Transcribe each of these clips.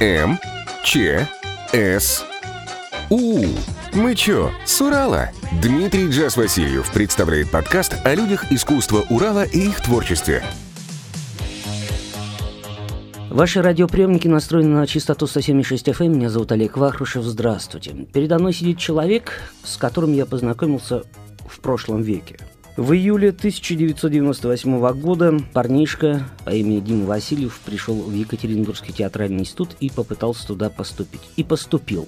М, Ч, С, У. Мы чё, с Урала? Дмитрий Джаз Васильев представляет подкаст о людях искусства Урала и их творчестве. Ваши радиоприемники настроены на частоту 107,6 FM. Меня зовут Олег Вахрушев. Здравствуйте. Передо мной сидит человек, с которым я познакомился в прошлом веке. В июле 1998 года парнишка по имени Дима Васильев пришел в Екатеринбургский театральный институт и попытался туда поступить. И поступил.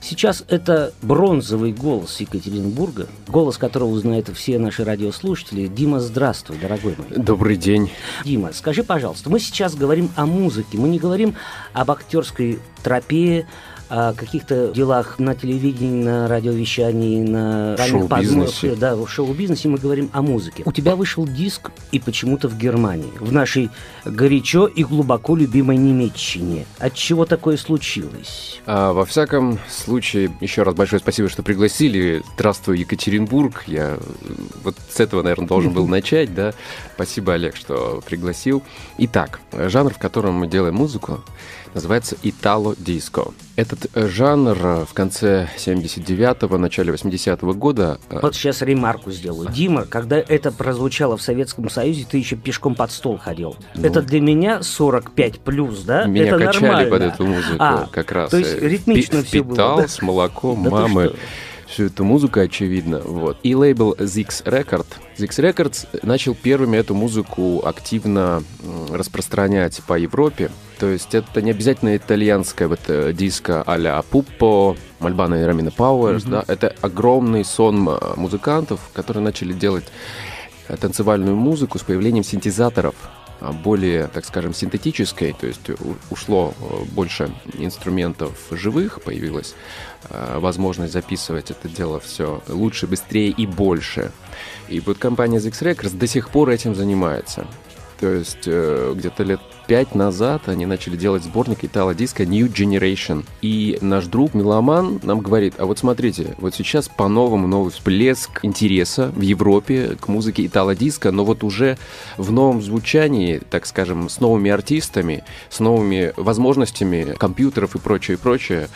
Сейчас это бронзовый голос Екатеринбурга, голос которого узнают все наши радиослушатели. Дима, здравствуй, дорогой мой. Добрый день. Дима, скажи, пожалуйста, мы сейчас говорим о музыке, мы не говорим об актерской тропе, о каких-то делах на телевидении, на радиовещании, на шоу-бизнесе. Да, в шоу-бизнесе мы говорим о музыке. У тебя вышел диск и почему-то в Германии, в нашей горячо и глубоко любимой Немеччине. От чего такое случилось? А, во всяком случае, еще раз большое спасибо, что пригласили. Здравствуй, Екатеринбург. Я вот с этого, наверное, должен был начать, да. Спасибо, Олег, что пригласил. Итак, жанр, в котором мы делаем музыку, называется итало-диско. Этот э, жанр э, в конце 79-го, начале 80-го года... э, Вот сейчас ремарку сделаю. Дима, когда это прозвучало в Советском Союзе, ты еще пешком под стол ходил. Ну, это для меня 45 плюс, да? Меня это качали нормально. под эту музыку А, как раз. То есть ритмично пи- все было. Питал да? с молоком Да мамы. Всю эту музыку, очевидно. Вот. И лейбл Zix Record. Zix Records начал первыми эту музыку активно распространять по Европе. То есть это не обязательно итальянская вот э, диско а-ля Пуппо, Мальбана и Рамина Пауэрс, да, это огромный сон э, музыкантов, которые начали делать э, танцевальную музыку с появлением синтезаторов более, так скажем, синтетической, то есть ушло э, больше инструментов живых, появилась э, возможность записывать это дело все лучше, быстрее и больше. И вот компания ZX Records до сих пор этим занимается. То есть э, где-то лет пять назад они начали делать сборник итало-диска New Generation. И наш друг Меломан нам говорит, а вот смотрите, вот сейчас по-новому новый всплеск интереса в Европе к музыке итало-диска, но вот уже в новом звучании, так скажем, с новыми артистами, с новыми возможностями компьютеров и прочее, и прочее.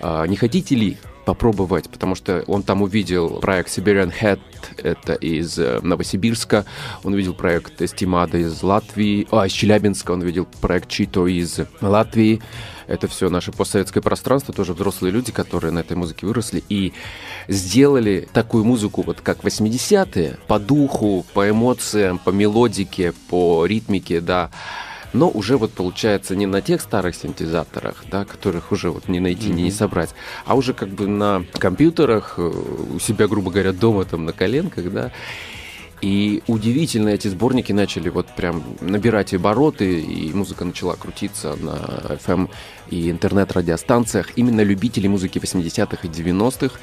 А, не хотите ли попробовать, потому что он там увидел проект Siberian Head, это из э, Новосибирска, он увидел проект Эстимада из Латвии, а, из Челябинска, он видел проект Чито из Латвии. Это все наше постсоветское пространство, тоже взрослые люди, которые на этой музыке выросли и сделали такую музыку, вот как 80-е, по духу, по эмоциям, по мелодике, по ритмике, да, но уже вот получается не на тех старых синтезаторах, да, которых уже вот не найти, не собрать, а уже как бы на компьютерах, э, у себя, грубо говоря, дома там на коленках, да, и удивительно, эти сборники начали вот прям набирать обороты, и музыка начала крутиться на FM и интернет-радиостанциях. Именно любители музыки 80-х и 90-х,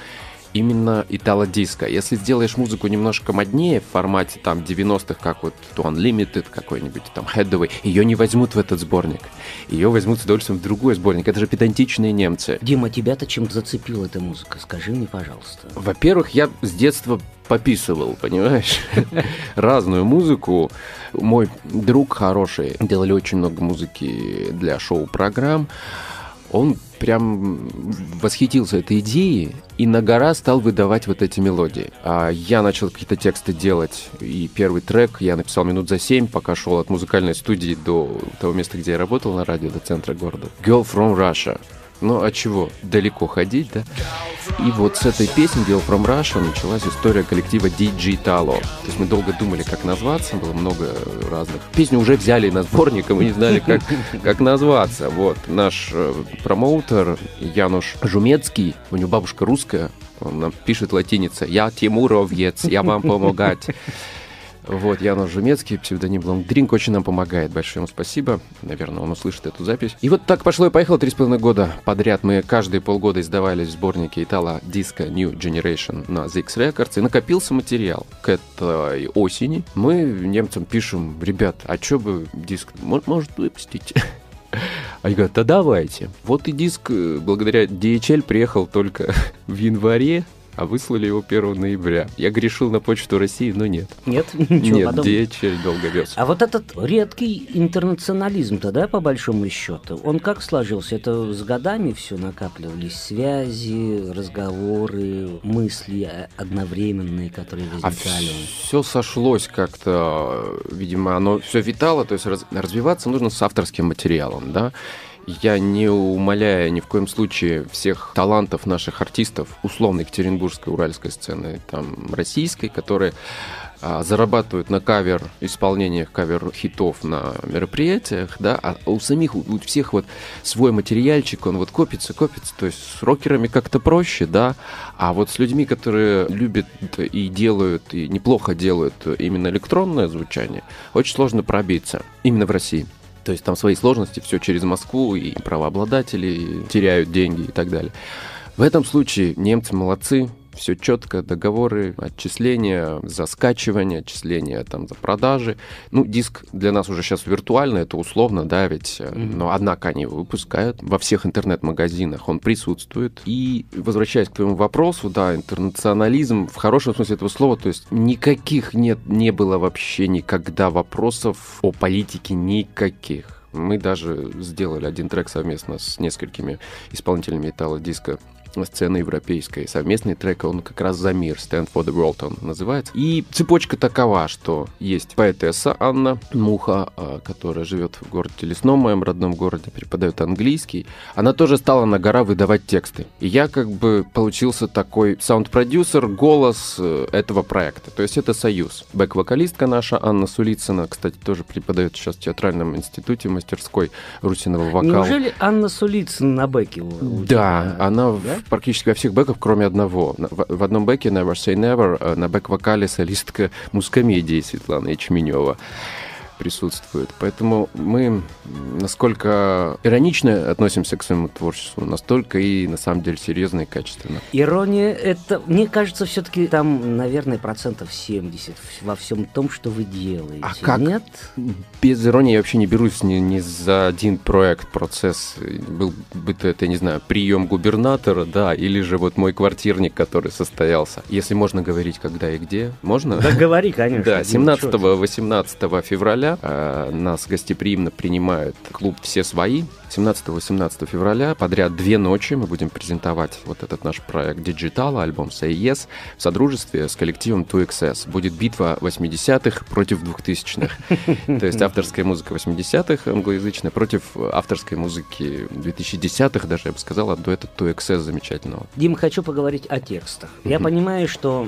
именно итало-диско. Если сделаешь музыку немножко моднее в формате там 90-х, как вот To Unlimited какой-нибудь, там Headway, ее не возьмут в этот сборник. Ее возьмут с удовольствием в другой сборник. Это же педантичные немцы. Дима, тебя-то чем зацепила эта музыка? Скажи мне, пожалуйста. Во-первых, я с детства пописывал, понимаешь? Разную музыку. Мой друг хороший, делали очень много музыки для шоу-программ. Он прям восхитился этой идеей и на гора стал выдавать вот эти мелодии. А я начал какие-то тексты делать, и первый трек я написал минут за семь, пока шел от музыкальной студии до того места, где я работал на радио, до центра города. Girl from Russia. Ну, а чего? Далеко ходить, да? И вот с этой песни Girl from Russia началась история коллектива DJ Talo. То есть мы долго думали, как назваться, было много разных. Песню уже взяли на сборник, и мы не знали, как, как назваться. Вот, наш э, промоутер Януш Жумецкий, у него бабушка русская, он нам пишет латиница «Я Тимуровец, я вам помогать». Вот, Януш Жумецкий, псевдоним Drink, очень нам помогает. Большое ему спасибо. Наверное, он услышит эту запись. И вот так пошло и поехало. Три с половиной года подряд мы каждые полгода издавались в сборнике Итало Disco New Generation на ZX Records. И накопился материал к этой осени. Мы немцам пишем, ребят, а что бы диск мо- может выпустить? Они говорят, да давайте. Вот и диск, э, благодаря DHL, приехал только в январе а выслали его 1 ноября. Я грешил на почту России, но нет. Нет? Ничего нет, подобного. DHL долго вез. А вот этот редкий интернационализм-то, да, по большому счету, он как сложился? Это с годами все накапливались? Связи, разговоры, мысли одновременные, которые А возникали? все сошлось как-то, видимо, оно все витало, то есть раз- развиваться нужно с авторским материалом, да. Я не умоляя ни в коем случае всех талантов наших артистов, условно екатеринбургской, уральской сцены, там, российской, которые а, зарабатывают на кавер исполнениях кавер хитов на мероприятиях, да, а у самих у всех вот свой материальчик, он вот копится, копится, то есть с рокерами как-то проще, да, а вот с людьми, которые любят и делают, и неплохо делают именно электронное звучание, очень сложно пробиться, именно в России. То есть там свои сложности, все через Москву, и правообладатели теряют деньги и так далее. В этом случае немцы молодцы, все четко, договоры, отчисления за скачивание, отчисления там за продажи. Ну, диск для нас уже сейчас виртуально, это условно, да, ведь, Мгм. но однако они его выпускают во всех интернет-магазинах, он присутствует. И возвращаясь к твоему вопросу, да, интернационализм в хорошем смысле этого слова, то есть никаких нет, не было вообще никогда вопросов о политике никаких. Мы даже сделали один трек совместно с несколькими исполнителями итало-диска сцены европейской. Совместный трек, он как раз за мир, Stand for the World он называется. И цепочка такова, что есть поэтесса Анна Муха, а, которая живет в городе Лесном, моем родном городе, преподает английский. Она тоже стала на гора выдавать тексты. И я как бы получился такой саунд-продюсер, голос э, этого проекта. То есть это союз. Бэк-вокалистка наша Анна Сулицына, кстати, тоже преподает сейчас в театральном институте мастерской русиного вокала. Неужели Анна Сулицына на бэке? Да, она Да? Практически во всех бэках, кроме одного. В, в одном бэке Never Say Never э, на бэк-вокале солистка мускомедии Светлана Ячменева присутствует. Поэтому мы насколько иронично относимся к своему творчеству, настолько и на самом деле серьезно и качественно. Ирония, это, мне кажется, все-таки там, наверное, процентов 70 во всем том, что вы делаете. А как? Нет? Без иронии я вообще не берусь ни, ни за один проект, процесс. Был бы то это, я не знаю, прием губернатора, да, или же вот мой квартирник, который состоялся. Если можно говорить, когда и где. Можно? Да говори, конечно. Да, Ну, чё ты. 17-18 февраля э, нас гостеприимно принимает клуб «Все свои». 17-18 февраля подряд две ночи мы будем презентовать вот этот наш проект Digital, альбом Say Yes, в содружестве с коллективом 2XS. Будет битва 80-х против 2000-х. То есть авторская музыка 80-х англоязычная против авторской музыки 2010-х, даже я бы сказал, от дуэта 2XS замечательного. Дим, хочу поговорить о текстах. Я понимаю, что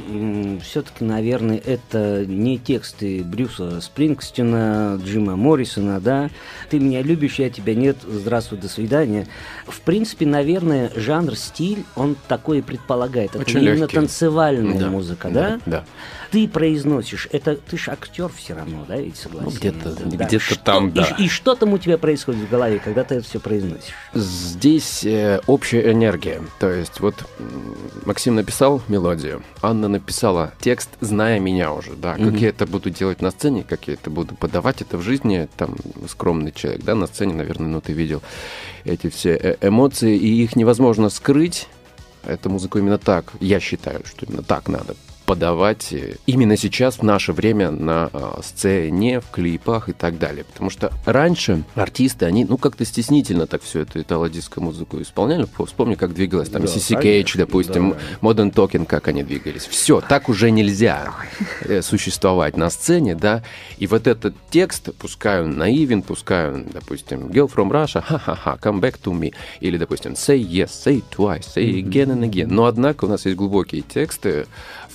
все-таки, наверное, это не тексты Брюса Спрингстина, Джима Моррисона, да? Ты меня любишь, я тебя нет, здравствуй, до свидания. В принципе, наверное, жанр, стиль, он такой и предполагает. Это Очень именно легкий. танцевальная Да, музыка, да? Да. Ты произносишь, это ты ж актер все равно, да, ведь согласен? Ну, где-то- Да. где-то Что- там, и- да. И, что там у тебя происходит в голове, когда ты это все произносишь? Здесь э, общая энергия. То есть вот Максим написал мелодию, Анна написала текст, зная меня уже, да, как я это буду делать на сцене, как я это буду подавать это в жизни, там, скромный человек, да, на сцене, наверное, ну, ты видел эти все э, эмоции, и их невозможно скрыть. Эту музыку именно так, я считаю, что именно так надо подавать э, именно сейчас, в наше время, на а, сцене, в клипах и так далее. Потому что раньше артисты, они, ну, как-то стеснительно так все эту итало-диско музыку исполняли. Вспомни, как двигалась там Да, конечно, Кейдж, допустим, да. Modern Talking, как они двигались. Все, так уже нельзя э, существовать на сцене, да. И вот этот текст, пускай он наивен, пускай он, допустим, Girl from Russia, ха-ха-ха, come back to me. Или, допустим, say yes, say twice, say again and again. Но, однако, у нас есть глубокие тексты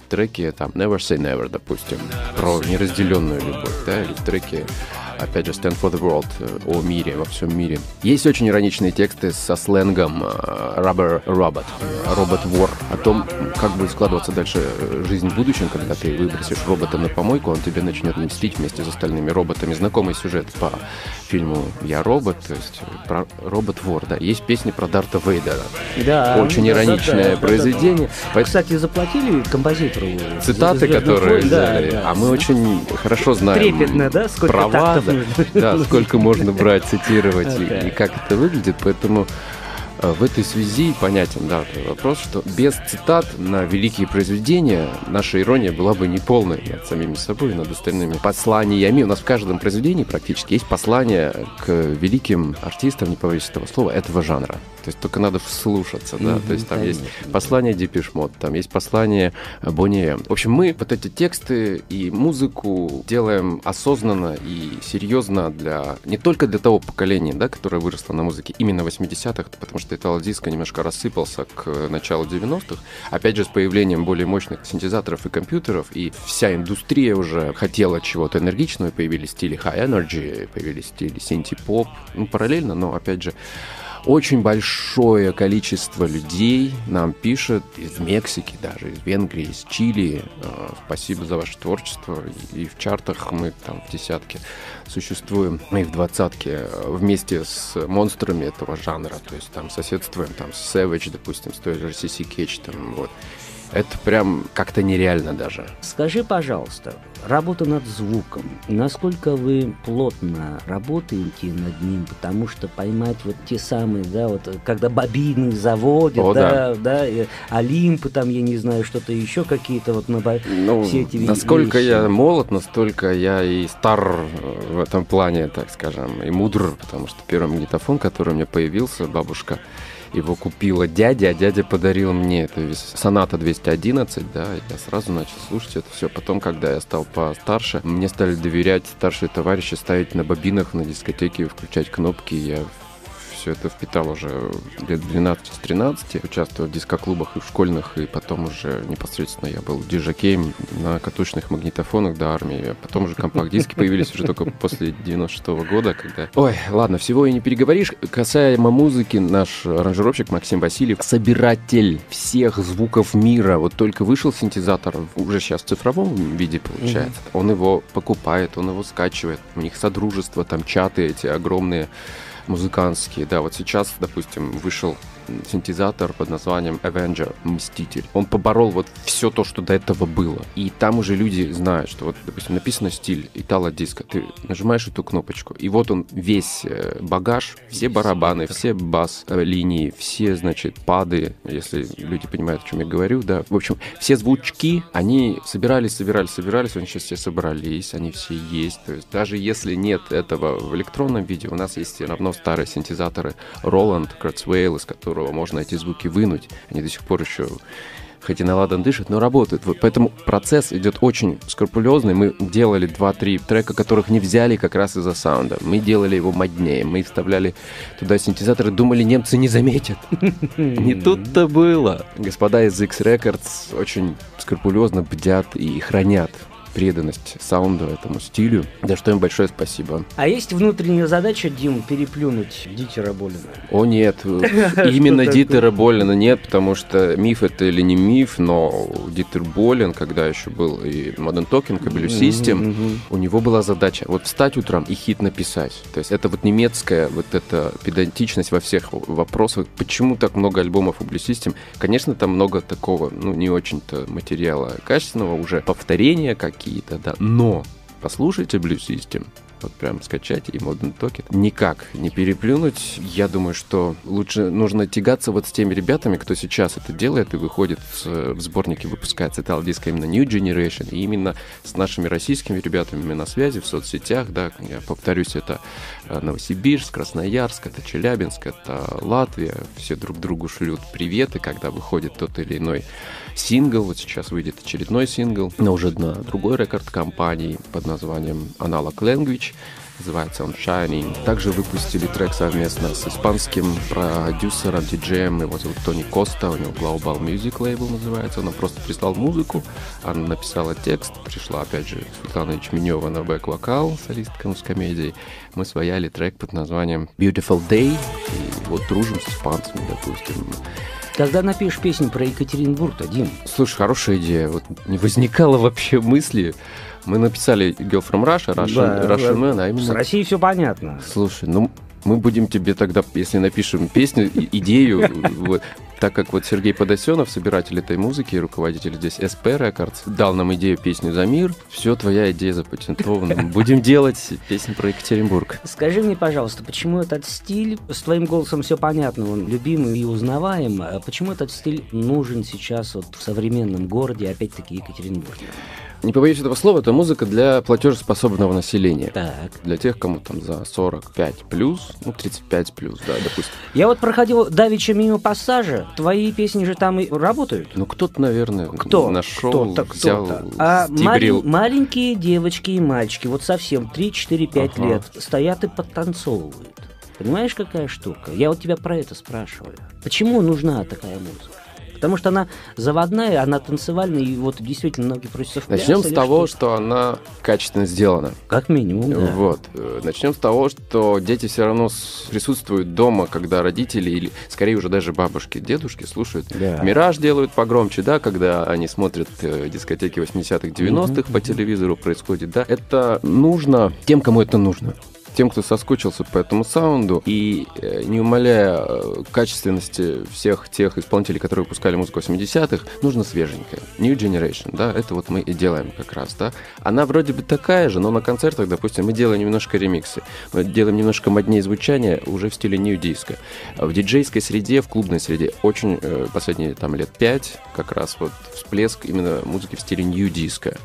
треке, там, Never Say Never, допустим, про неразделенную любовь, да, или в треке опять же, Stand for the World, э, о мире, во всем мире. Есть очень ироничные тексты со сленгом э, Rubber Robot, э, робот-вор, о том, как будет складываться дальше э, жизнь в будущем, когда ты выбросишь робота на помойку, он тебе начнет мстить вместе с остальными роботами. Знакомый сюжет по фильму «Я робот», то есть про робот-вор, да. Есть песни про Дарта Вейдера. Да. Очень да, да, ироничное да, да, да, произведение. да. Поэтому- Кстати, заплатили композитору Цитаты, «Звездный которые войн»? Да, взяли. да. А мы очень хорошо знаем Трепетно, да? Сколько права, да, да, сколько можно брать, цитировать и, и как это выглядит. Поэтому Э, в этой связи понятен, да, вопрос, что без цитат на великие произведения наша ирония была бы неполной над самими собой, над остальными посланиями. У нас в каждом произведении практически есть послание к великим артистам, не побоюсь этого слова, этого жанра. То есть только надо вслушаться, да. Mm-hmm, То есть там конечно. есть послание Депешмот, там есть послание Бонни В общем, мы вот эти тексты и музыку делаем осознанно и серьезно для не только для того поколения, да, которое выросло на музыке именно 80-х, потому что итало диско немножко рассыпался к началу 90-х. Опять же, с появлением более мощных синтезаторов и компьютеров, и вся индустрия уже хотела чего-то энергичного, появились стили high energy, появились стили синти-поп, ну, параллельно, но, опять же, очень большое количество людей нам пишет из Мексики, даже из Венгрии, из Чили. Э, спасибо за ваше творчество. И в чартах мы там в десятке существуем, мы в двадцатке э, вместе с монстрами этого жанра. То есть там соседствуем там с Savage, допустим, с той же CC Catch, там вот. Это прям как-то нереально даже. Скажи, пожалуйста, работа над звуком, насколько вы плотно работаете над ним, потому что поймать вот те самые, да, вот когда бобины заводят, О, да, да, да Олимпы там, я не знаю, что-то еще какие-то вот на ну, все эти Насколько вещи. я молод, настолько я и стар в этом плане, так скажем, и мудр, потому что первый магнитофон, который у меня появился, бабушка его купила дядя, а дядя подарил мне это соната 211, да, я сразу начал слушать это все. Потом, когда я стал постарше, мне стали доверять старшие товарищи ставить на бобинах на дискотеке, включать кнопки, я все это впитал уже лет 12-13, участвовал в дискоклубах и в школьных, и потом уже непосредственно я был диджакеем на катушных магнитофонах до армии. Потом уже компакт-диски появились уже только после 96 -го года, когда... Ой, ладно, всего и не переговоришь. Касаемо музыки, наш аранжировщик Максим Васильев, собиратель всех звуков мира. Вот только вышел синтезатор, уже сейчас в цифровом виде получается. Он его покупает, он его скачивает. У них содружество, там чаты эти огромные музыкантские. Да, вот сейчас, допустим, вышел синтезатор под названием Avenger, Мститель. Он поборол вот все то, что до этого было. И там уже люди знают, что вот, допустим, написано стиль итало диска. Ты нажимаешь эту кнопочку, и вот он весь э, багаж, все барабаны, все бас-линии, все, значит, пады, если люди понимают, о чем я говорю, да. В общем, все звучки, они собирались, собирались, собирались, они сейчас все собрались, они все есть. То есть даже если нет этого в электронном виде, у нас есть все равно старые синтезаторы Roland, Kurzweil, из которых которого можно эти звуки вынуть. Они до сих пор еще хоть и на ладан дышит, но работают. Вот поэтому процесс идет очень скрупулезный. Мы делали 2-3 трека, которых не взяли как раз из-за саунда. Мы делали его моднее. Мы вставляли туда синтезаторы, думали, немцы не заметят. Не тут-то было. Господа из X Records очень скрупулезно бдят и хранят преданность саунду, этому стилю. За что им большое спасибо. А есть внутренняя задача, Дим, переплюнуть Дитера Болина? О, нет. Именно Дитера Болина нет, потому что миф это или не миф, но Дитер Болин, когда еще был и Modern Talking, и Blue System, у него была задача вот встать утром и хит написать. То есть это вот немецкая вот эта педантичность во всех вопросах. Почему так много альбомов у Blue System? Конечно, там много такого, ну, не очень-то материала качественного, уже повторения, как какие-то, да. Но послушайте Blue System, вот прям скачать и Modern Token. Никак не переплюнуть. Я думаю, что лучше нужно тягаться вот с теми ребятами, кто сейчас это делает и выходит в сборнике, выпускается это диска именно New Generation, и именно с нашими российскими ребятами на связи в соцсетях, да, я повторюсь, это э, Новосибирск, Красноярск, это Челябинск, это Латвия, все друг другу шлют приветы, когда выходит тот или иной сингл, вот сейчас выйдет очередной сингл, но уже на другой рекорд компании под названием Analog Language, называется он Shining. Также выпустили трек совместно с испанским продюсером, диджеем, его зовут Тони Коста, у него Global Music Label называется, он просто прислал музыку, она написала текст, пришла опять же Светлана Ячменева на бэк-вокал, солистка с комедией, мы свояли трек под названием Beautiful Day, и вот дружим с испанцами, допустим, когда напишешь песню про Екатеринбург, то, Дим? Слушай, хорошая идея. Вот не возникало вообще мысли. Мы написали Girl from Russia, Russian, да, Russian Man, а именно... С Россией все понятно. Слушай, ну мы будем тебе тогда, если напишем песню, идею, Так как вот Сергей Подосенов, собиратель этой музыки, руководитель здесь SP Records, дал нам идею песни «За мир», все, твоя идея запатентована. Будем делать песню про Екатеринбург. Скажи мне, пожалуйста, почему этот стиль, с твоим голосом все понятно, он любимый и узнаваем, а почему этот стиль нужен сейчас вот в современном городе, опять-таки Екатеринбурге? Не побоюсь этого слова, это музыка для платежеспособного населения. Так. Для тех, кому там за 45 плюс, ну 35 плюс, да, допустим. Я вот проходил давеча мимо пассажа, твои песни же там и работают. Ну кто-то, наверное, Кто? нашел, Кто-то, взял, кто-то. А стибрил. малень- маленькие девочки и мальчики, вот совсем 3, 4, 5 Ага. лет, стоят и подтанцовывают. Понимаешь, какая штука? Я вот тебя про это спрашиваю. Почему нужна такая музыка? Потому что она заводная, она танцевальная, и вот действительно ноги просятся в Начнем с того, что? что она качественно сделана. Как минимум, да. Вот. Начнем с того, что дети все равно присутствуют дома, когда родители или, скорее уже даже бабушки, дедушки слушают. Да. Мираж делают погромче, да, когда они смотрят э, дискотеки 80-х, 90-х по телевизору происходит, да. Это нужно тем, кому это нужно. Тем, кто соскучился по этому саунду, и э, не умаляя э, качественности всех тех исполнителей, которые выпускали музыку 80-х, нужно свеженькое. New Generation, да, это вот мы и делаем как раз, да. Она вроде бы такая же, но на концертах, допустим, мы делаем немножко ремиксы, мы делаем немножко моднее звучания уже в стиле New Disco. В диджейской среде, в клубной среде очень э, последние там лет пять как раз вот всплеск именно музыки в стиле New Disco.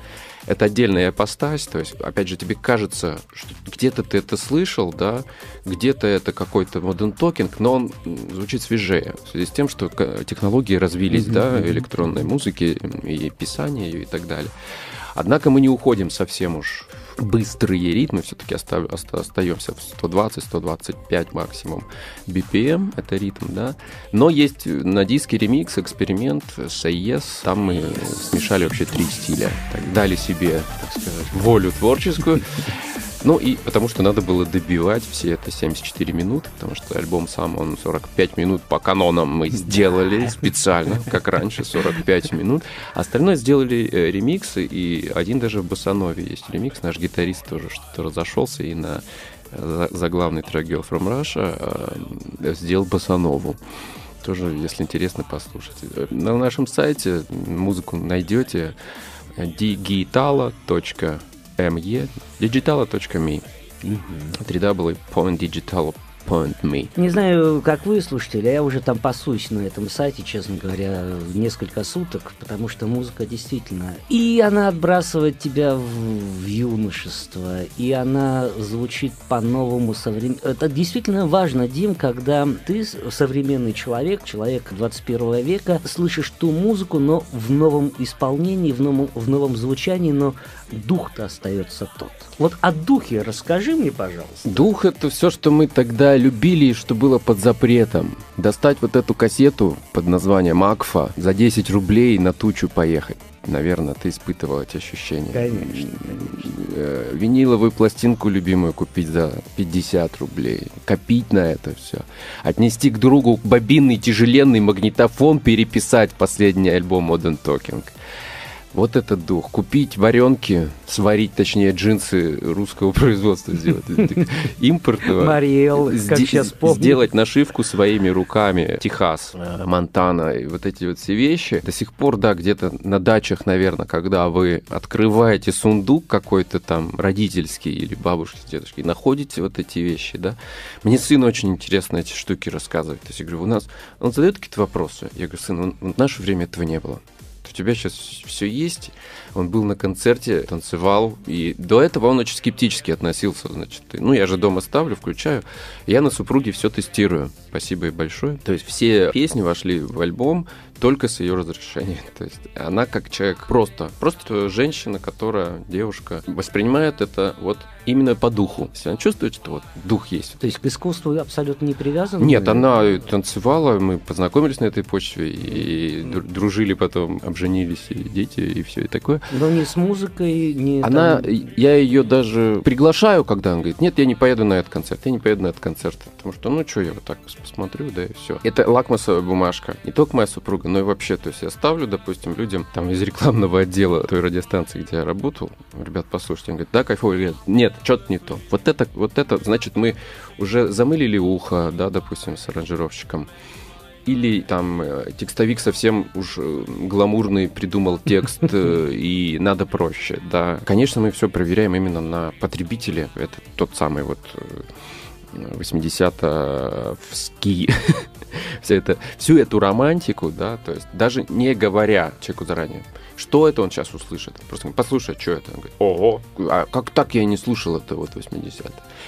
Это отдельная апостась, то есть, опять же, тебе кажется, что где-то ты это слышал, да, где-то это какой-то модерн токинг, но он звучит свежее, в связи с тем, что технологии развились, Мгм, да, электронной музыки и писания и так далее. Однако мы не уходим совсем уж быстрые ритмы, все-таки остаемся в 120-125 максимум BPM, это ритм, да. Но есть на диске ремикс, эксперимент, Say Yes, там мы смешали вообще три стиля, так, дали себе, так сказать, волю творческую. Ну и потому что надо было добивать все это 74 минуты, потому что альбом сам, он 45 минут по канонам мы сделали специально, как раньше, 45 минут. Остальное сделали э, ремиксы, и один даже в Басанове есть ремикс. Наш гитарист тоже что-то разошелся и на э, за- заглавный трек Girl from Russia э, сделал Басанову. Тоже, если интересно, послушайте. Э, На нашем сайте музыку найдете э, digitala.me digitala.me www.digital.me Не знаю, как вы, слушатели, а я уже там пасусь на этом сайте, честно говоря, несколько суток, потому что музыка действительно... И она отбрасывает тебя в, в юношество, и она звучит по-новому современ... Это действительно важно, Дим, когда ты современный человек, человек 21 века, слышишь ту музыку, но в новом исполнении, в новом, в новом звучании, но дух-то остается тот. Вот о духе расскажи мне, пожалуйста. Дух — это все, что мы тогда любили и что было под запретом. Достать вот эту кассету под названием «Акфа» за 10 рублей на тучу поехать. Наверное, ты испытывал эти ощущения. Конечно, Э, Виниловую пластинку любимую купить за 50 рублей. Копить на это все. Отнести к другу бобинный тяжеленный магнитофон, переписать последний альбом Modern Talking. Вот этот дух. Купить варенки, сварить, точнее, джинсы русского производства сделать. Импортного. Мариэл, как сейчас помню. Сделать нашивку своими руками. Техас, э, Монтана и вот эти вот все вещи. До сих пор, да, где-то на дачах, наверное, когда вы открываете сундук какой-то там родительский или бабушки, дедушки, находите вот эти вещи, да. Мне сын очень интересно эти штуки рассказывает. То есть я говорю, у нас... Он задает какие-то вопросы. Я говорю, сын, вон- в наше время этого не было. У тебя сейчас все есть. Он был на концерте, танцевал, и до этого он очень скептически относился, значит, ну я же дома ставлю, включаю, я на супруге все тестирую. Спасибо ей большое. То есть все песни вошли в альбом только с ее разрешения. То есть она как человек просто, просто женщина, которая, девушка, воспринимает это вот именно по духу. Если она чувствует, что вот дух есть. То есть к искусству абсолютно не привязана? Нет, она танцевала, мы познакомились на этой почве и дру- дружили потом, обженились, и дети, и все и такое. Но не с музыкой, не... Она, там- я ее даже приглашаю, когда она говорит, нет, я не поеду на этот концерт, я не поеду на этот концерт, потому что, ну, что я вот так посмотрю, да, и все. Это лакмусовая бумажка. Не только моя супруга, но и вообще, то есть я ставлю, допустим, людям там из рекламного отдела той радиостанции, где я работал, ребят, послушайте, они говорят, да, кайфово, или нет, что-то не то. Вот это, вот это, значит, мы уже замылили ухо, да, допустим, с аранжировщиком, или там э, текстовик совсем уж э, гламурный придумал текст э, и надо проще, да. Конечно, мы все проверяем именно на потребителе. Это тот самый вот 80-ский вся это, всю эту романтику, да, то есть даже не говоря человеку заранее, что это он сейчас услышит. Просто послушай, что это. Он говорит, ого, а как так я не слушал это вот 80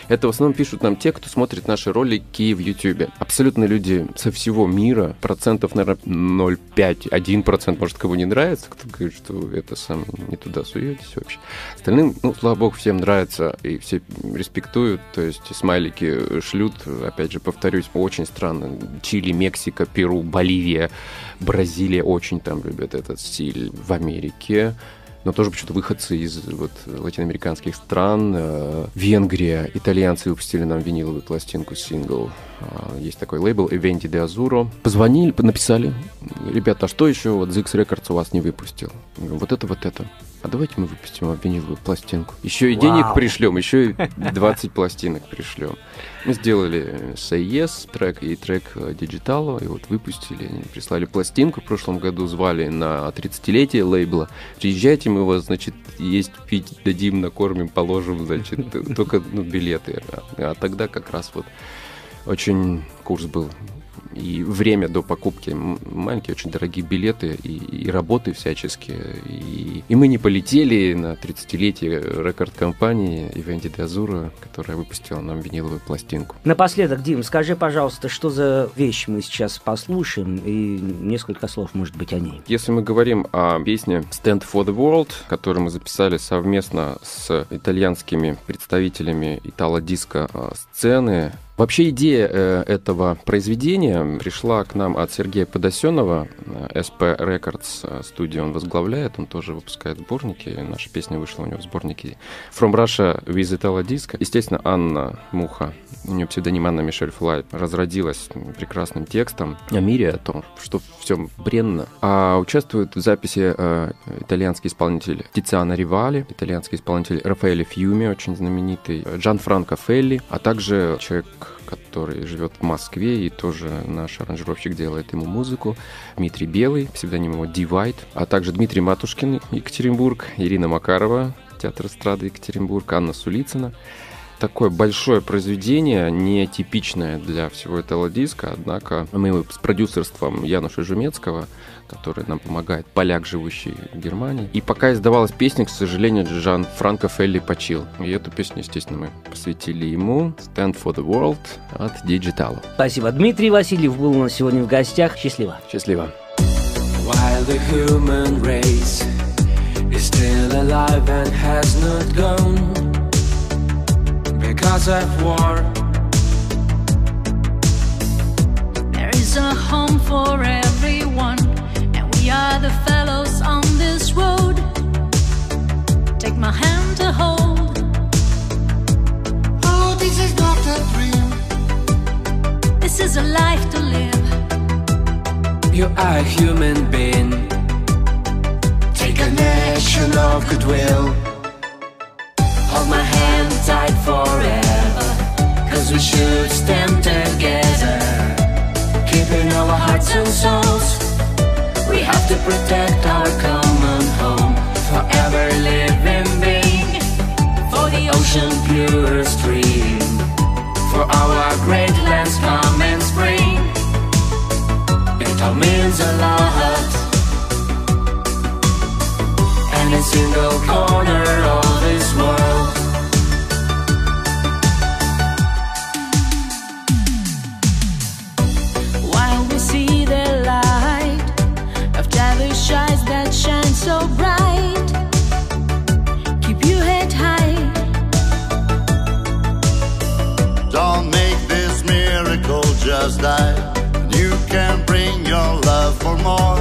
Это в основном пишут нам те, кто смотрит наши ролики в YouTube. Абсолютно люди со всего мира, процентов, наверное, 0,5, 1%, может, кого не нравится, кто говорит, что это сам не туда суетесь вообще. Остальным, ну, слава богу, всем нравится, и все респектуют, то есть смайлики шлют, опять же, повторюсь, очень странно. Чили, Мексика, Перу, Боливия, Бразилия очень там любят этот стиль. В Америке, но тоже почему-то выходцы из вот, латиноамериканских стран. Э, Венгрия, итальянцы выпустили нам виниловую пластинку, сингл. Э, есть такой лейбл Eventi de Azuro. Позвонили, написали, ребята, а что еще вот Zix Records у вас не выпустил? Вот это, вот это а давайте мы выпустим вам виниловую пластинку. Еще и Вау. денег пришлем, еще и 20 пластинок пришлем. Мы сделали Say Yes трек и трек Digital, и вот выпустили, они прислали пластинку, в прошлом году звали на 30-летие лейбла. Приезжайте, мы вас, значит, есть, пить дадим, накормим, положим, значит, только ну, билеты. А тогда как раз вот очень курс был и время до покупки маленькие, очень дорогие билеты и, и работы всяческие. И, и мы не полетели на 30-летие рекорд-компании Ивенди де Азура, которая выпустила нам виниловую пластинку. Напоследок, Дим, скажи, пожалуйста, что за вещь мы сейчас послушаем и несколько слов, может быть, о ней. Если мы говорим о песне Stand for the World, которую мы записали совместно с итальянскими представителями итало-диско а, сцены, Вообще идея э, этого произведения пришла к нам от Сергея Подосенова, SP Records э, студию он возглавляет, он тоже выпускает сборники, наша песня вышла у него в сборнике From Russia with Italo Disco. Естественно, Анна Муха, у нее псевдоним Анна Мишель Флай, разродилась прекрасным текстом о мире, о том, что все бренно. А участвует в записи э, итальянский исполнитель Тициана Ривали, итальянский исполнитель Рафаэле Фьюми, очень знаменитый, Джан Франко Фелли, а также человек который живет в Москве, и тоже наш аранжировщик делает ему музыку. Дмитрий Белый, псевдоним его Divide, а также Дмитрий Матушкин, Екатеринбург, Ирина Макарова, театр эстрады Екатеринбург, Анна Сулицына такое большое произведение, не типичное для всего этого диска, однако мы с продюсерством Януша Жумецкого который нам помогает, поляк, живущий в Германии. И пока издавалась песня, к сожалению, Жан Франко Фелли почил. И эту песню, естественно, мы посвятили ему Stand for the World от Digital. Spасибо. Дмитрий Васильев был у нас сегодня в гостях. Счастливо. Счастливо. While the human race is still alive and has not gone because of war. There is a home for everyone. We are the fellows on this road. Take my hand to hold. Oh, this is not a dream. This is a life to live. You are a human being. Take an action of goodwill. Hold my hand tight forever. Cause we should stand together. Keeping our hearts and souls. We have to protect our common home. Forever living being For the ocean pure stream For our great lands come and spring. It all means a lot. And a single corner of this world die. You can bring your love for more.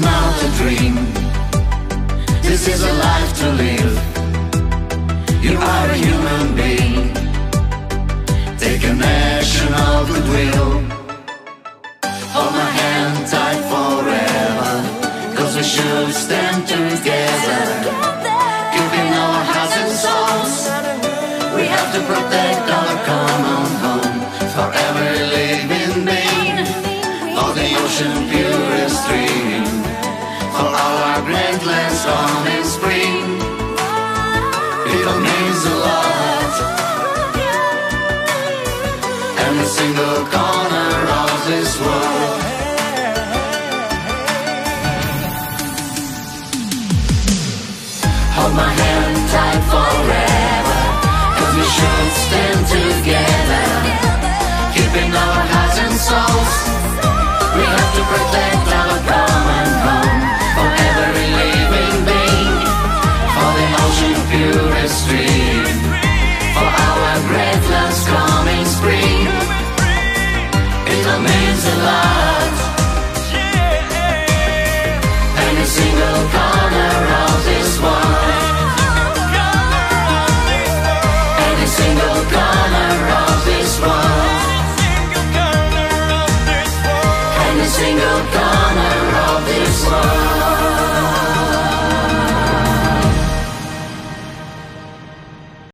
Not a dream. This is a life to live. You are a human being. Take an action of goodwill. Hold my hand tight forever. Cause we should stand together. Keeping our hearts and souls. We have to protect our common home. Forever live in vain. For the ocean purest in spring. It means a lot. Every single corner of this world. Hold my hand tight forever. Cause we should stand together. Keeping our hearts and souls. We have to protect our common and a single corner of this world. Single corner of this world. Single